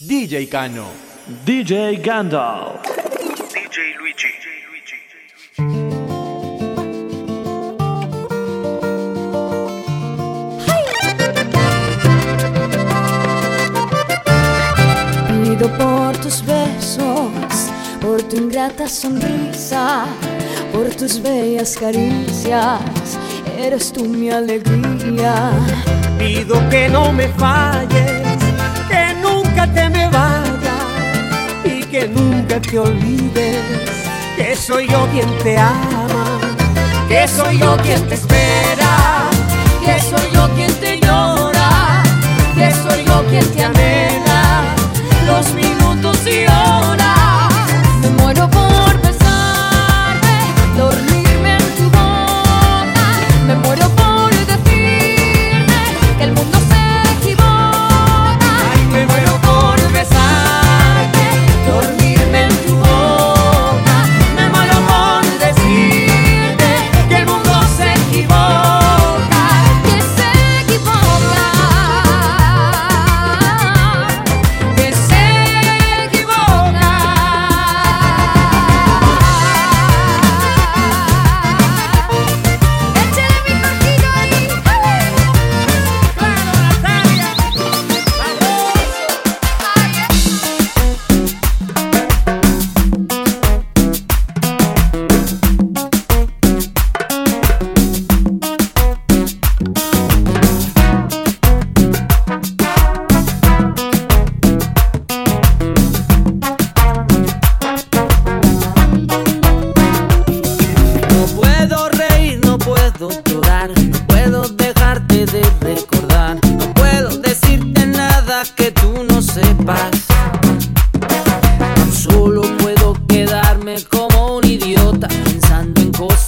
DJ Cano. DJ Gandalf. DJ Luigi. Pido por tus besos, por tu ingrata sonrisa, por tus bellas caricias, eres tú mi alegría. Pido que no me falles que nunca te olvides que soy yo quien te ama, que soy yo quien te espera, que soy yo quien te llora, que soy yo quien te amé.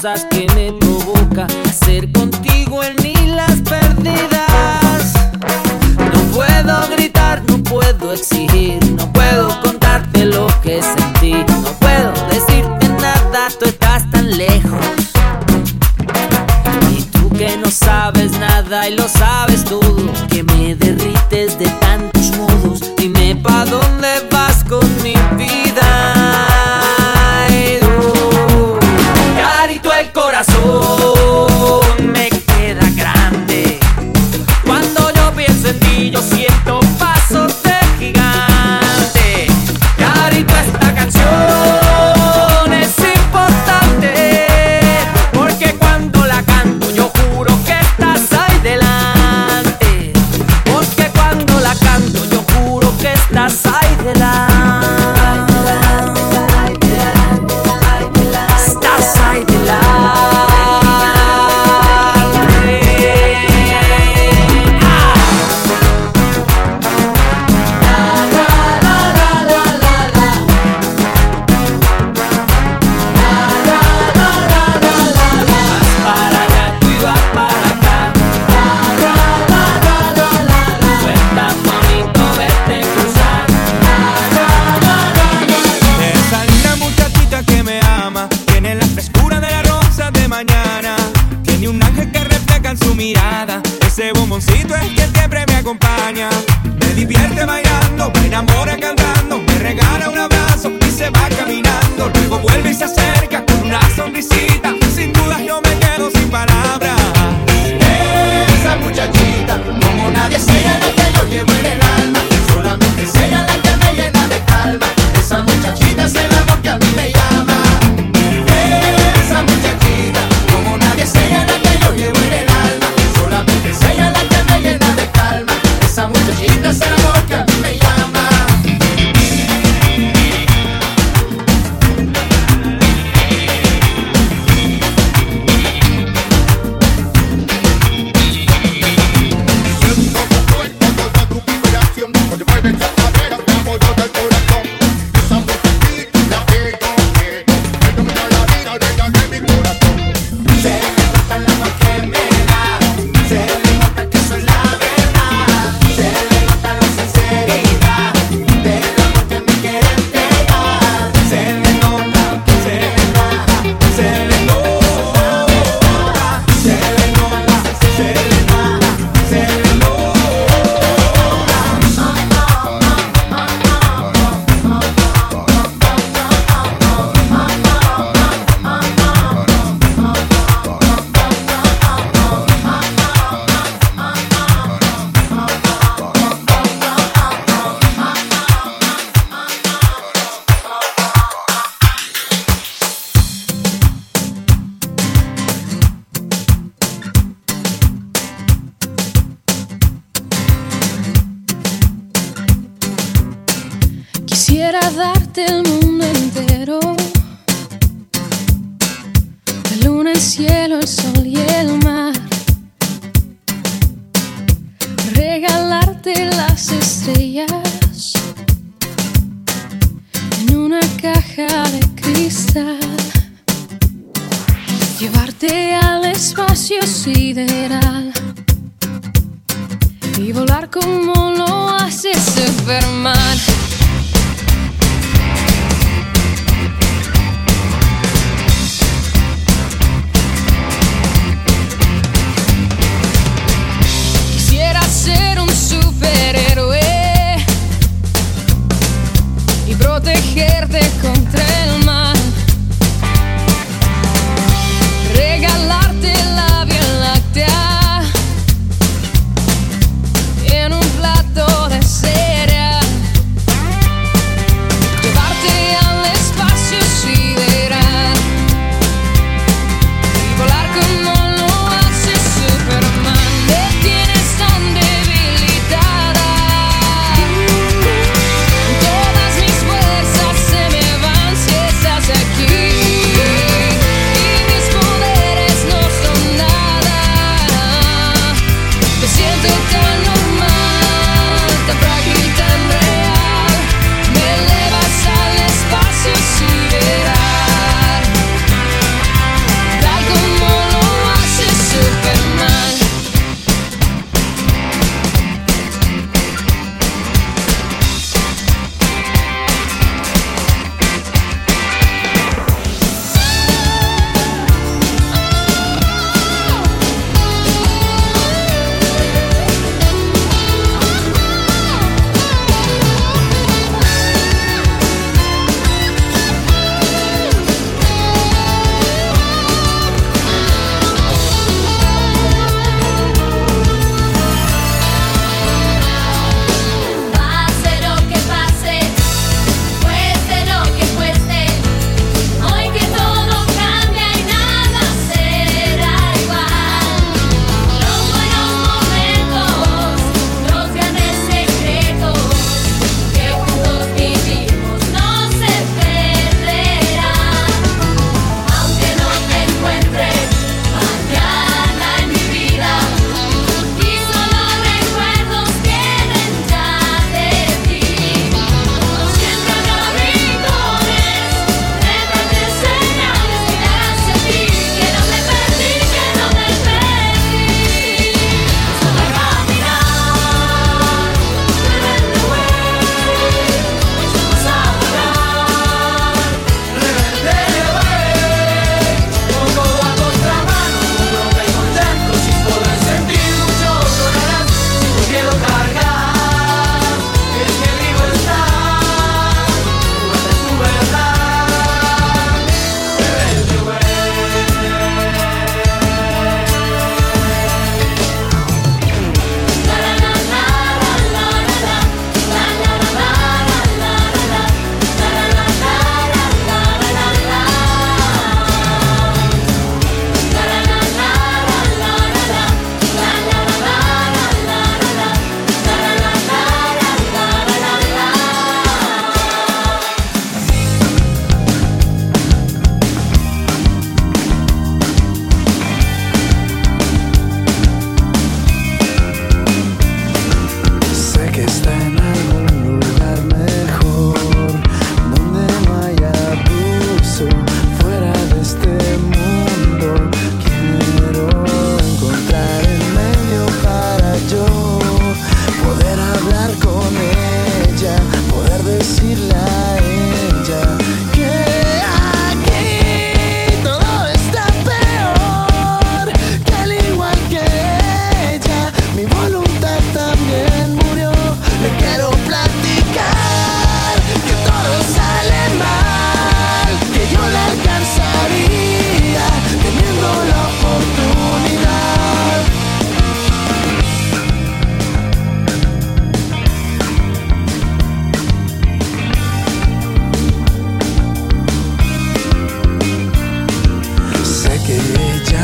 sad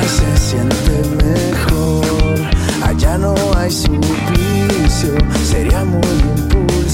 se siente mejor. Allá no hay suplicio, sería muy impulsivo.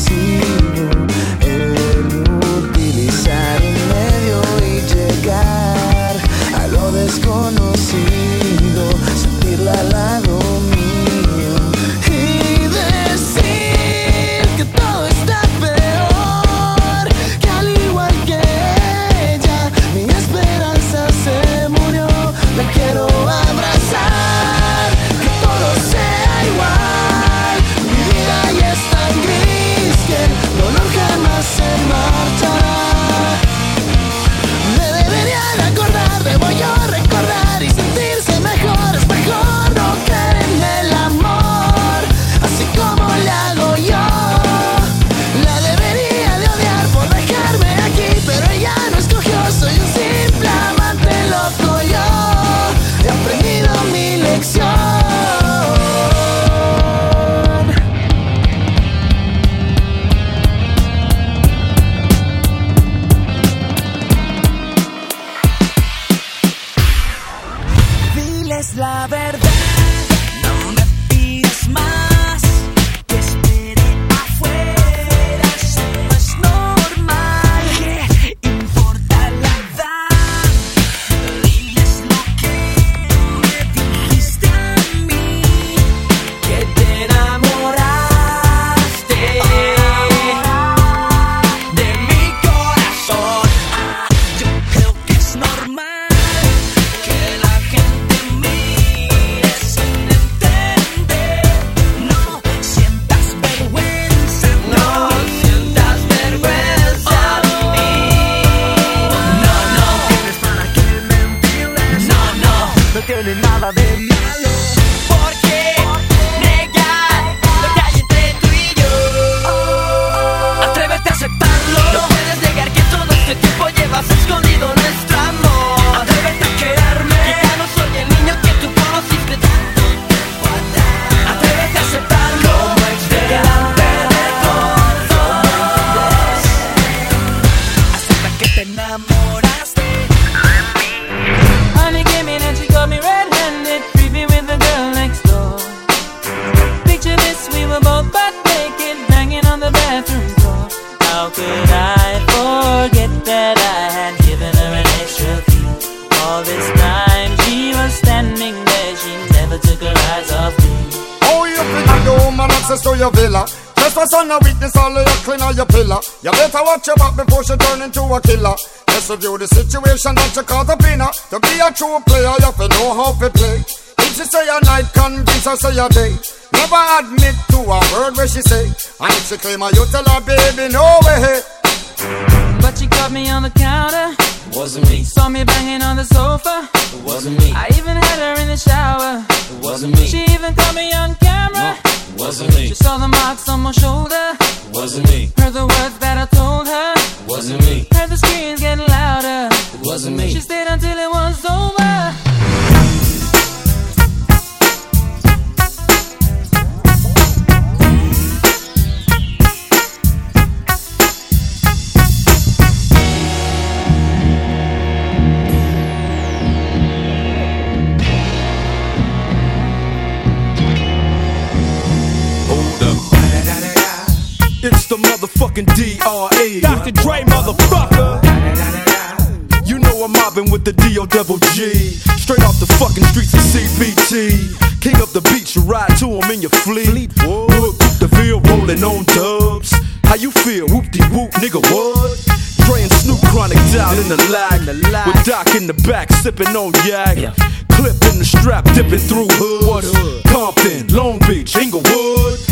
tiene nada de malo. Porque a witness all of your clean on your pillar. You better watch your back before she turn into a killer. Let's review the situation that you caught up in. To be a true player, you have to know how to play. If she say a night, convince her say a day. Never admit to a word where she say. And if she claim her, you tell her, baby, no way. But she caught me on the counter. Wasn't me. Saw me banging on the sofa. It wasn't me. I even had her in the shower. It wasn't me. She even caught me on camera. It wasn't me. She saw the marks on my shoulder. It wasn't me. Heard the words that I told her. It wasn't me. Heard the screams getting louder. It wasn't me. She stayed until it was over. It's the motherfucking DRE. Dr. Dre, motherfucker. You know I'm mobbing with the DO double G. Straight off the fucking streets of CPT. King up the beach, you ride to him in your fleet. Wood, the Ville, rolling on dubs. How you feel? Whoop de whoop, nigga, what? Dre and Snoop Chronic down in the lag. With Doc in the back, sipping on yak. Clip in the strap, dipping through hoods. Compton, Long Beach, Inglewood.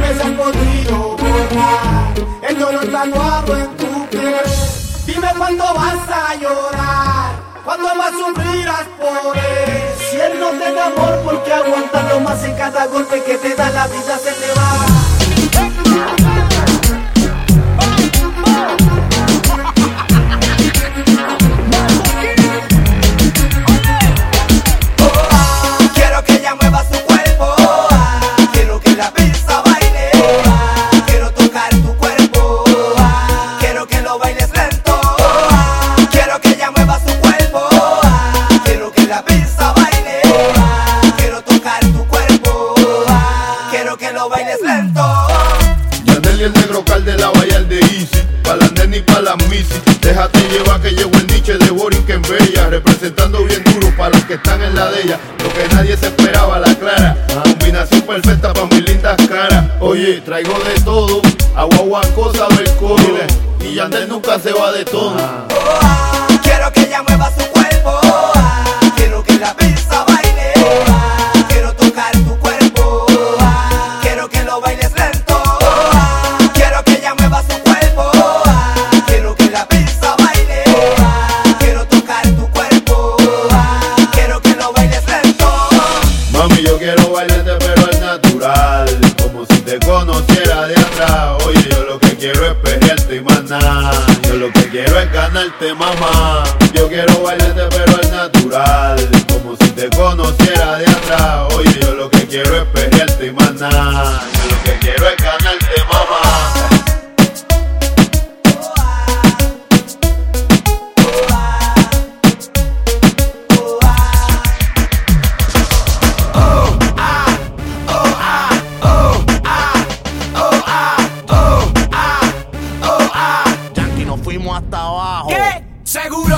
me si has podido borrar el dolor tatuado en tu piel. Dime cuándo vas a llorar, cuándo más sufrirás por él. Si él no te da amor, ¿por qué más en cada golpe que te da la vida se te va? Traigo de todo, agua, agua, cosa del coro. Y Yandel nunca se va de tono. Ah. fuimos hasta abajo. ¿Qué? Seguro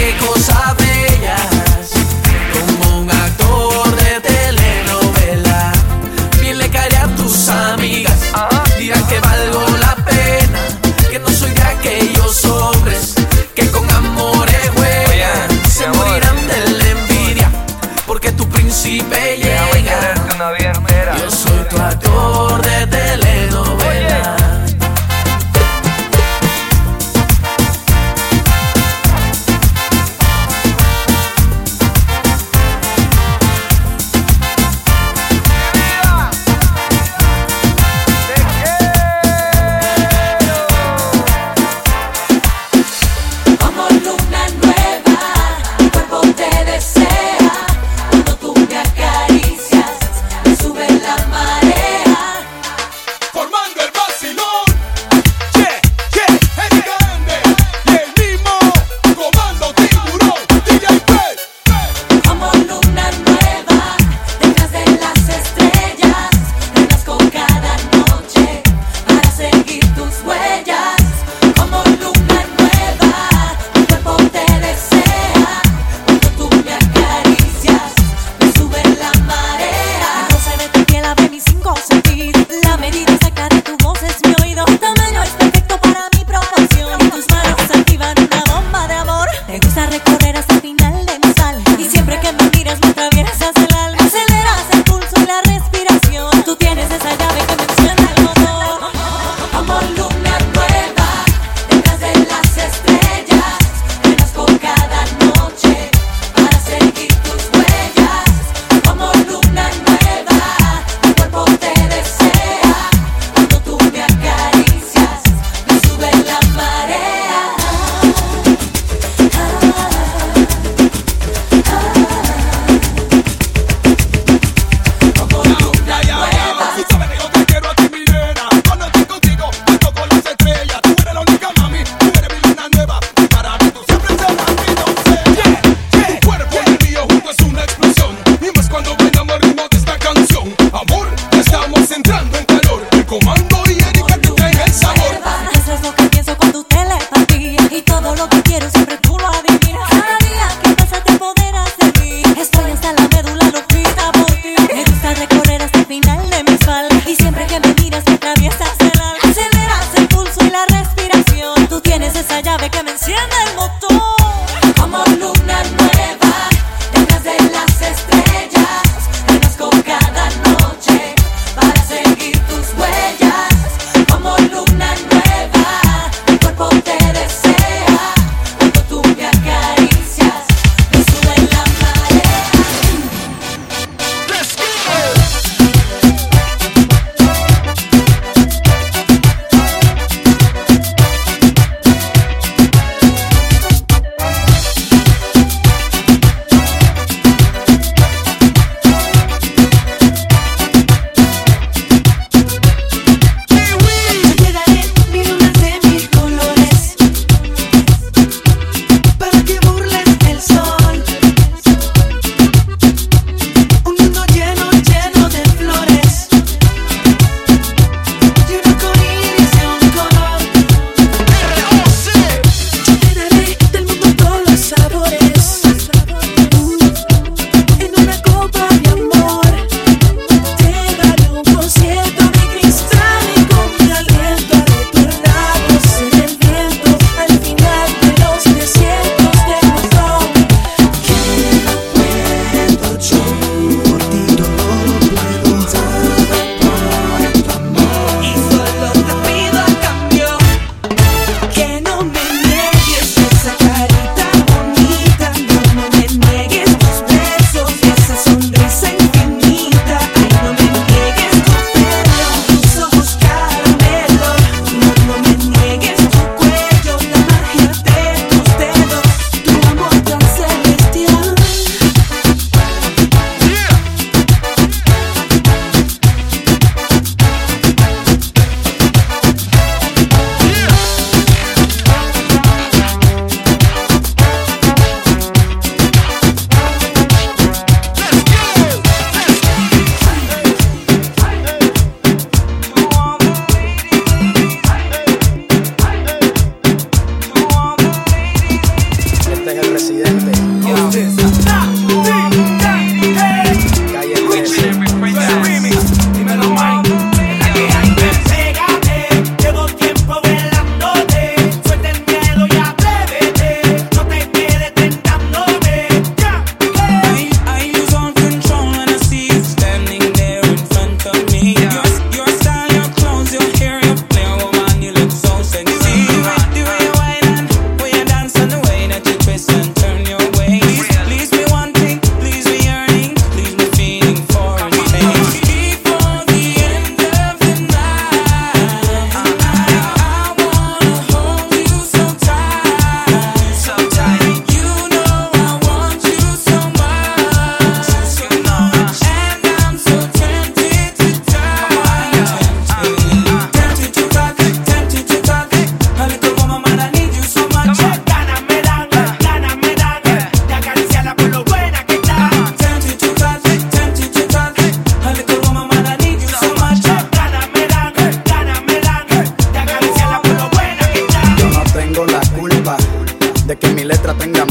qué cosa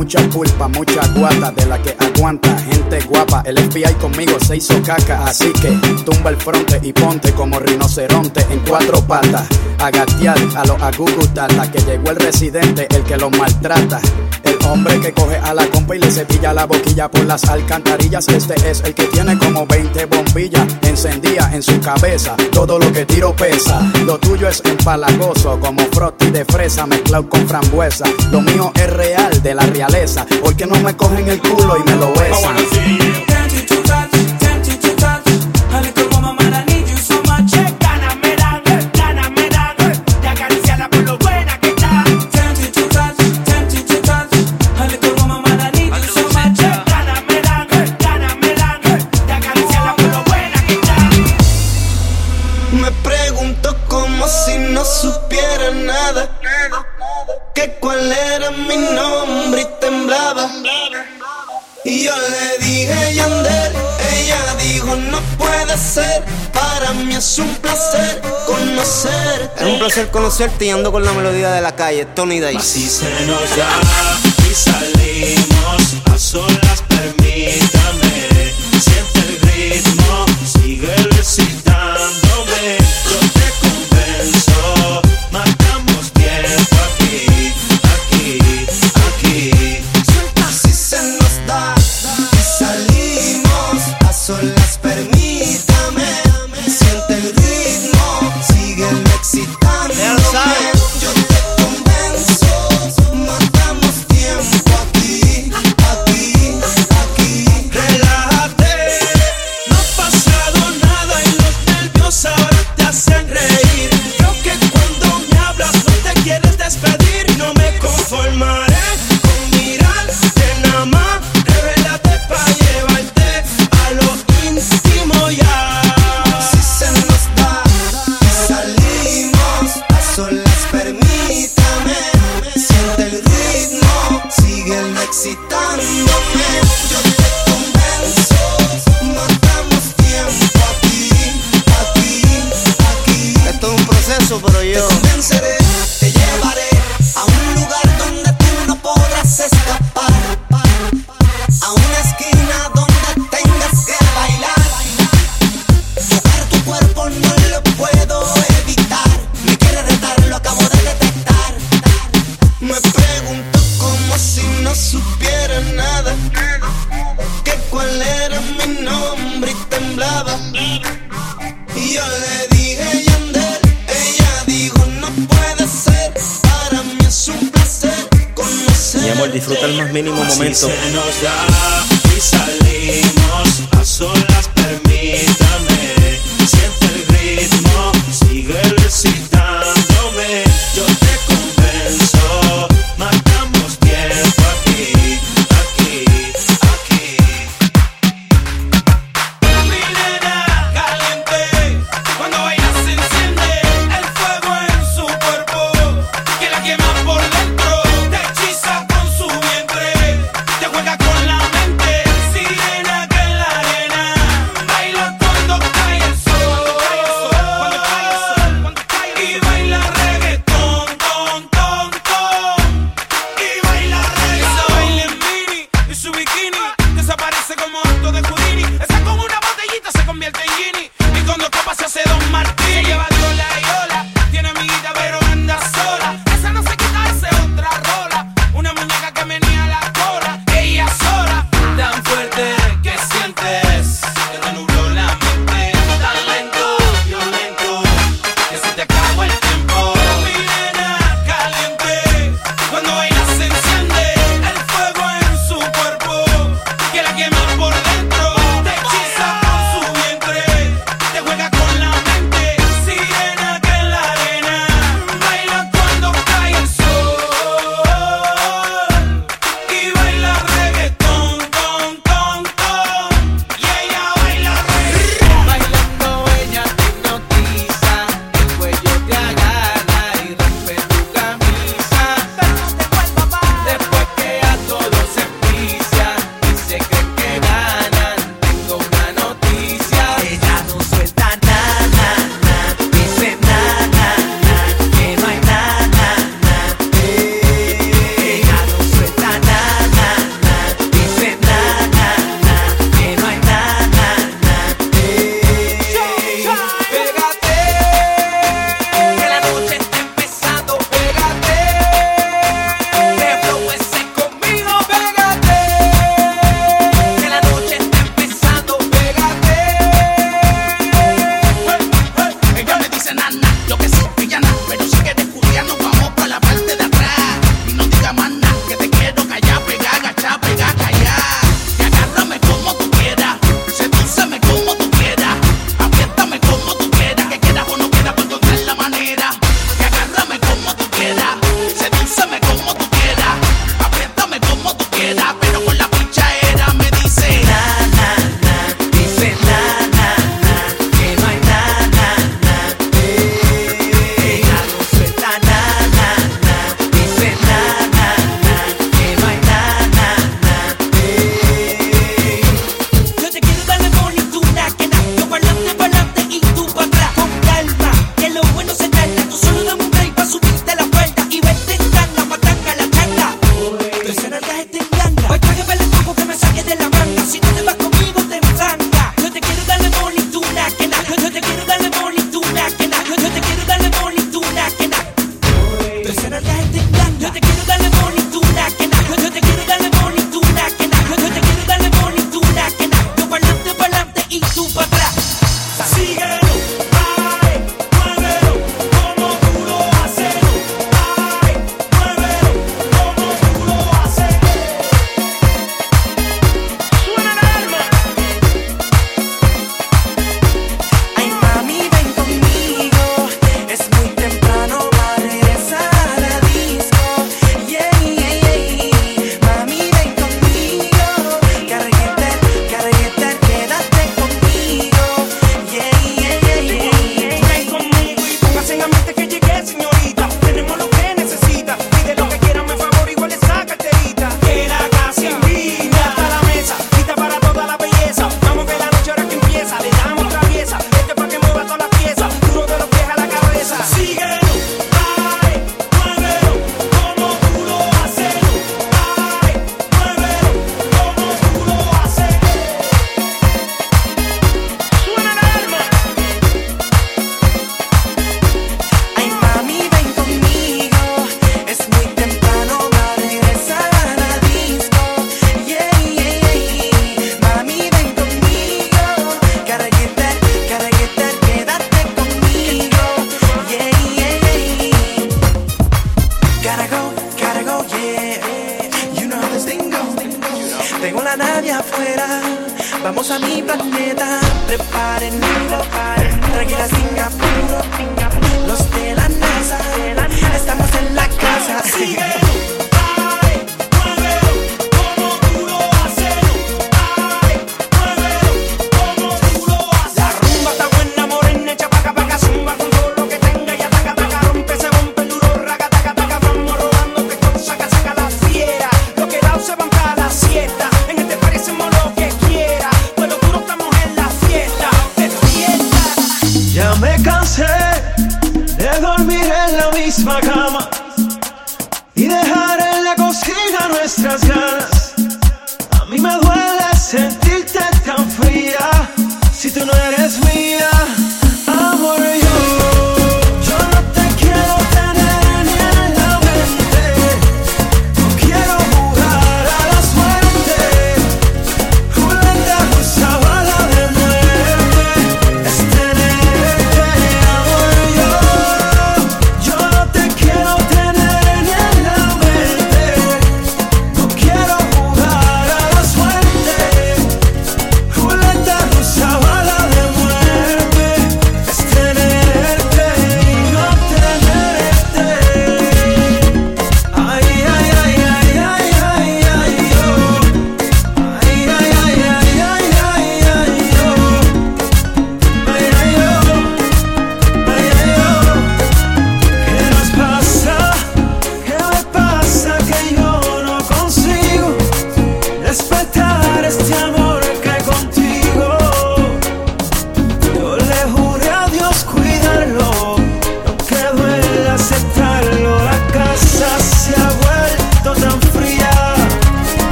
mucha pulpa, mucha guata de la que aguanta gente guapa. El FBI conmigo se hizo caca, así que tumba el fronte y ponte como rinoceronte en cuatro patas. A gatear a los agugutata que llegó el residente, el que los maltrata. El hombre que coge a la compa y le cepilla la boquilla por las alcantarillas. Este es el que tiene como 20 bombillas encendidas en su cabeza. Todo lo que tiro pesa. Lo tuyo es empalagoso como froti de fresa mezclado con frambuesa. Lo mío es real de la realeza. Porque no me cogen el culo y me lo besan. Es un placer conocer. Es un placer conocerte y ando con la melodía de la calle, Tony Day. Así se nos da y salimos a solas, permítame.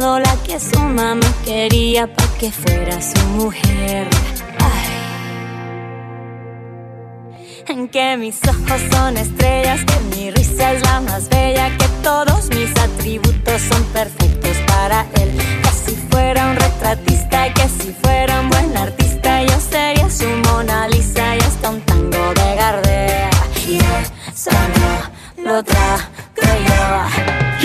la que su mamá quería pa' que fuera su mujer. Ay. En que mis ojos son estrellas, que mi risa es la más bella, que todos mis atributos son perfectos para él. Que si fuera un retratista, que si fuera un buen artista, yo sería su Mona Lisa y hasta un tango de Gardea. Y eso no lo trago yo.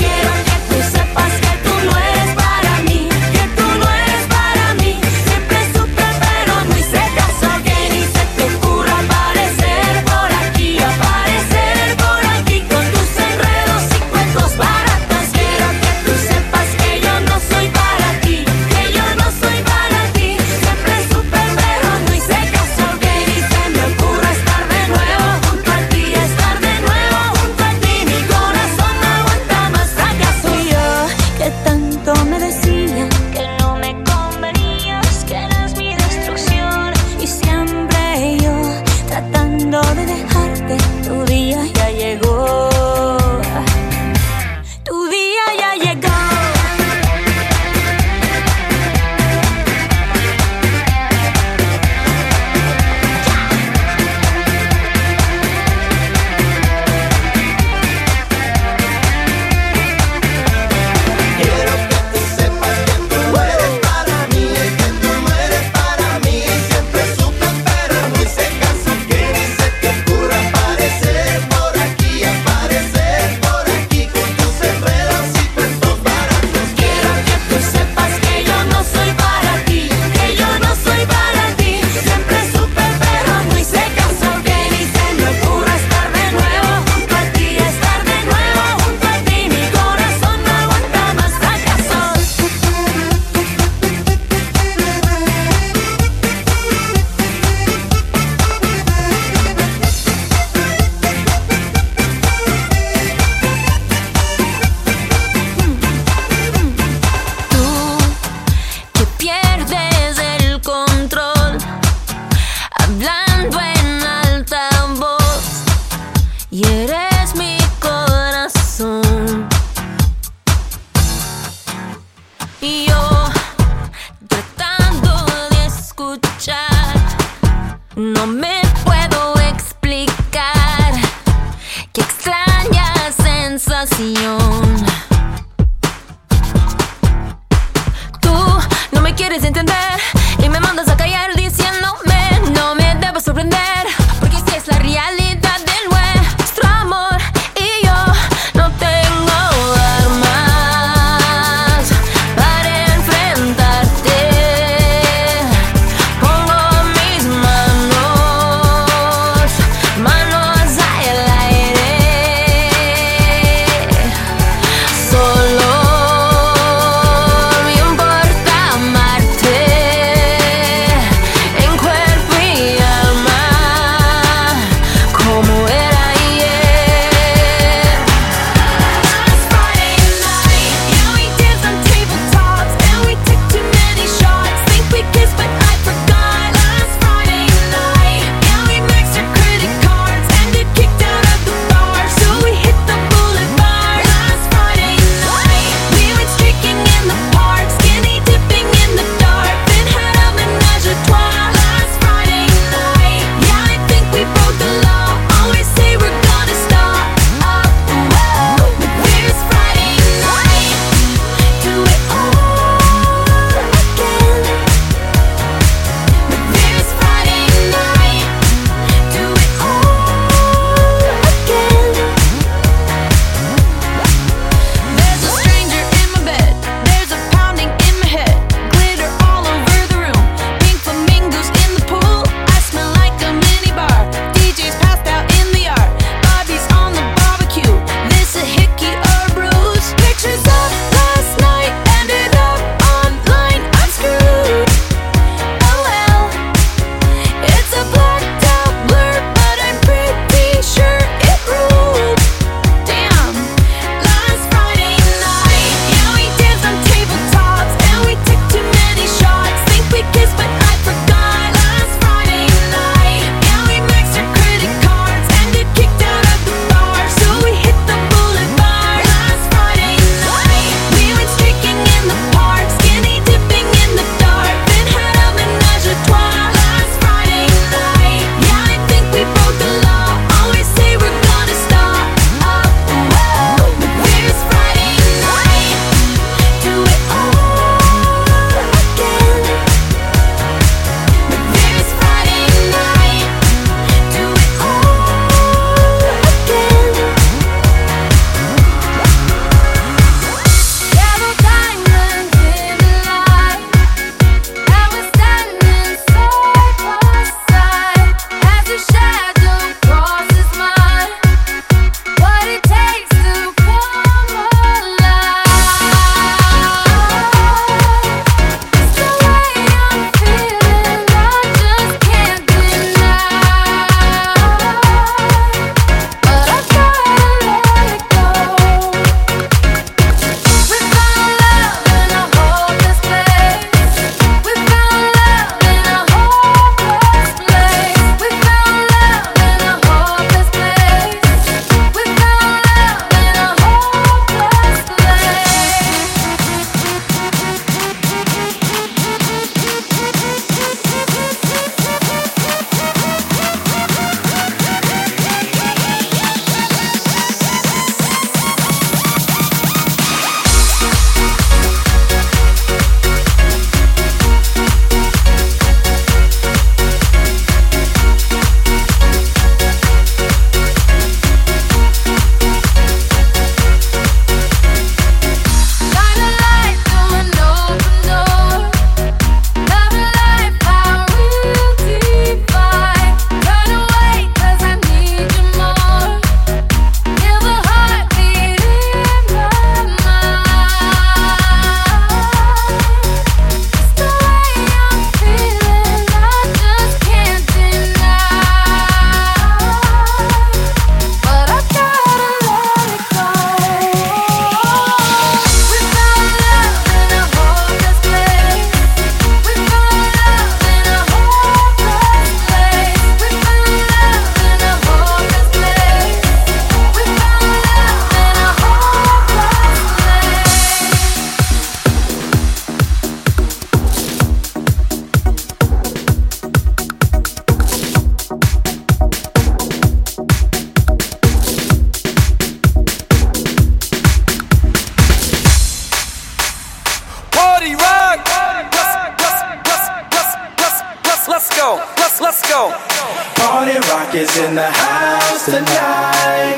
Rock is in the house tonight.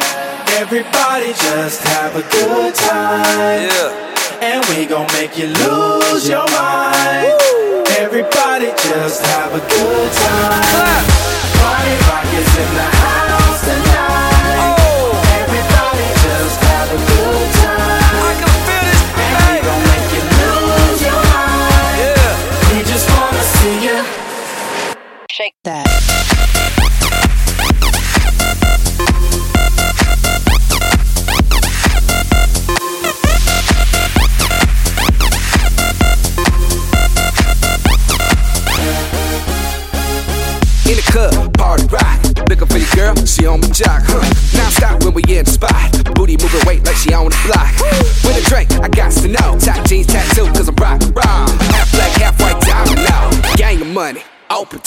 Everybody just have a good time. And we gon' make you lose your mind. Everybody just have a good time. Party rock is in the house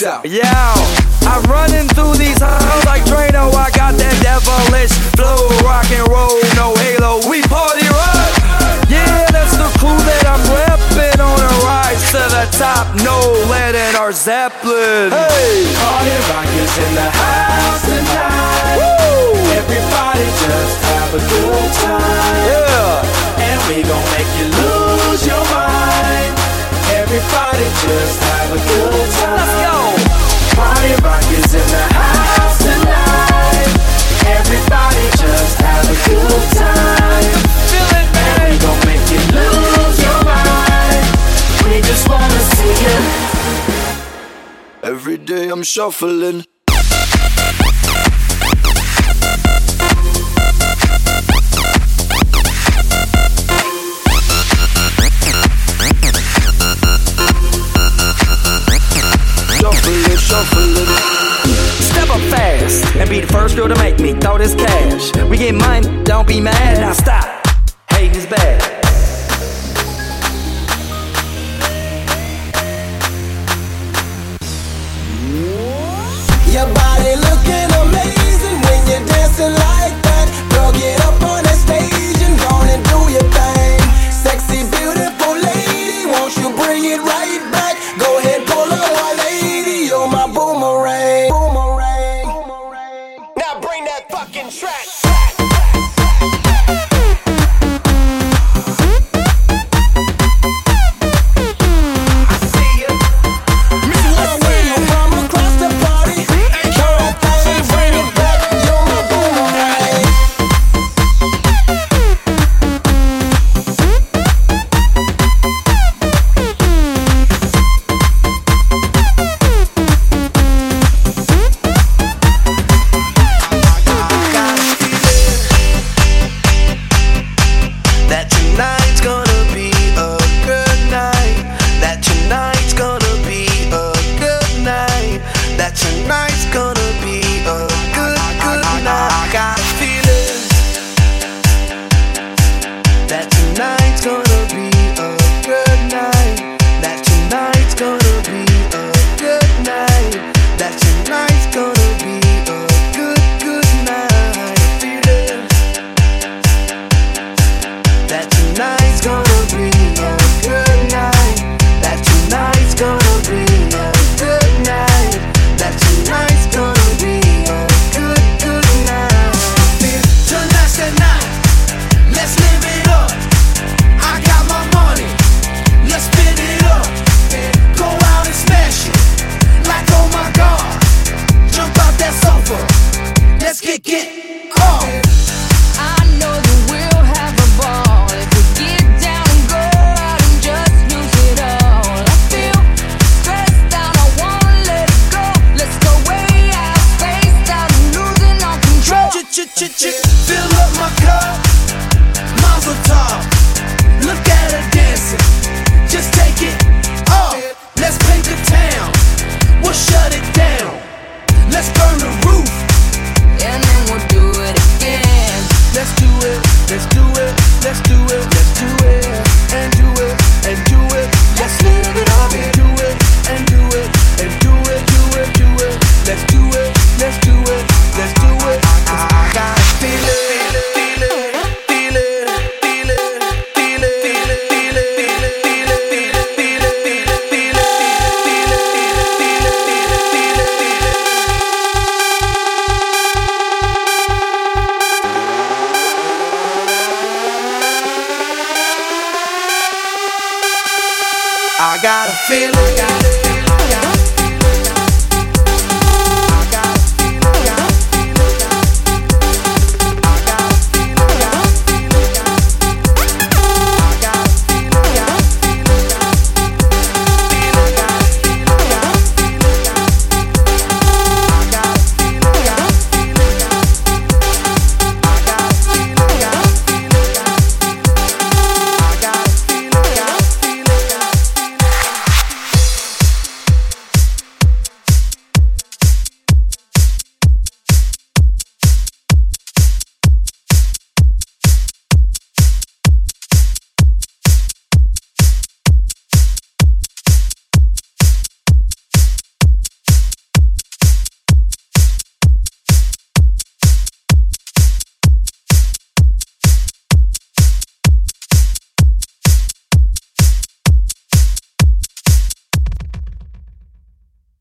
open up. Yo, I'm running through these halls like Drano. I got that devilish flow, rock and roll, no halo. We party rock. Yeah, that's the crew that I'm repping on a rise to the top. No lead in our Zeppelin. Hey, Party rock is in the house tonight. Everybody just have a good time. Yeah. And we gon' make you lose your mind. Everybody just have a good time. Let's go. Party rock is in the house tonight. Everybody just have a good time. Feel it, man. And we gon' make you lose your mind. We just wanna see you. Every day I'm shuffling. Shuffling, first girl to make me throw this cash. We get mine, don't be mad. Now stop.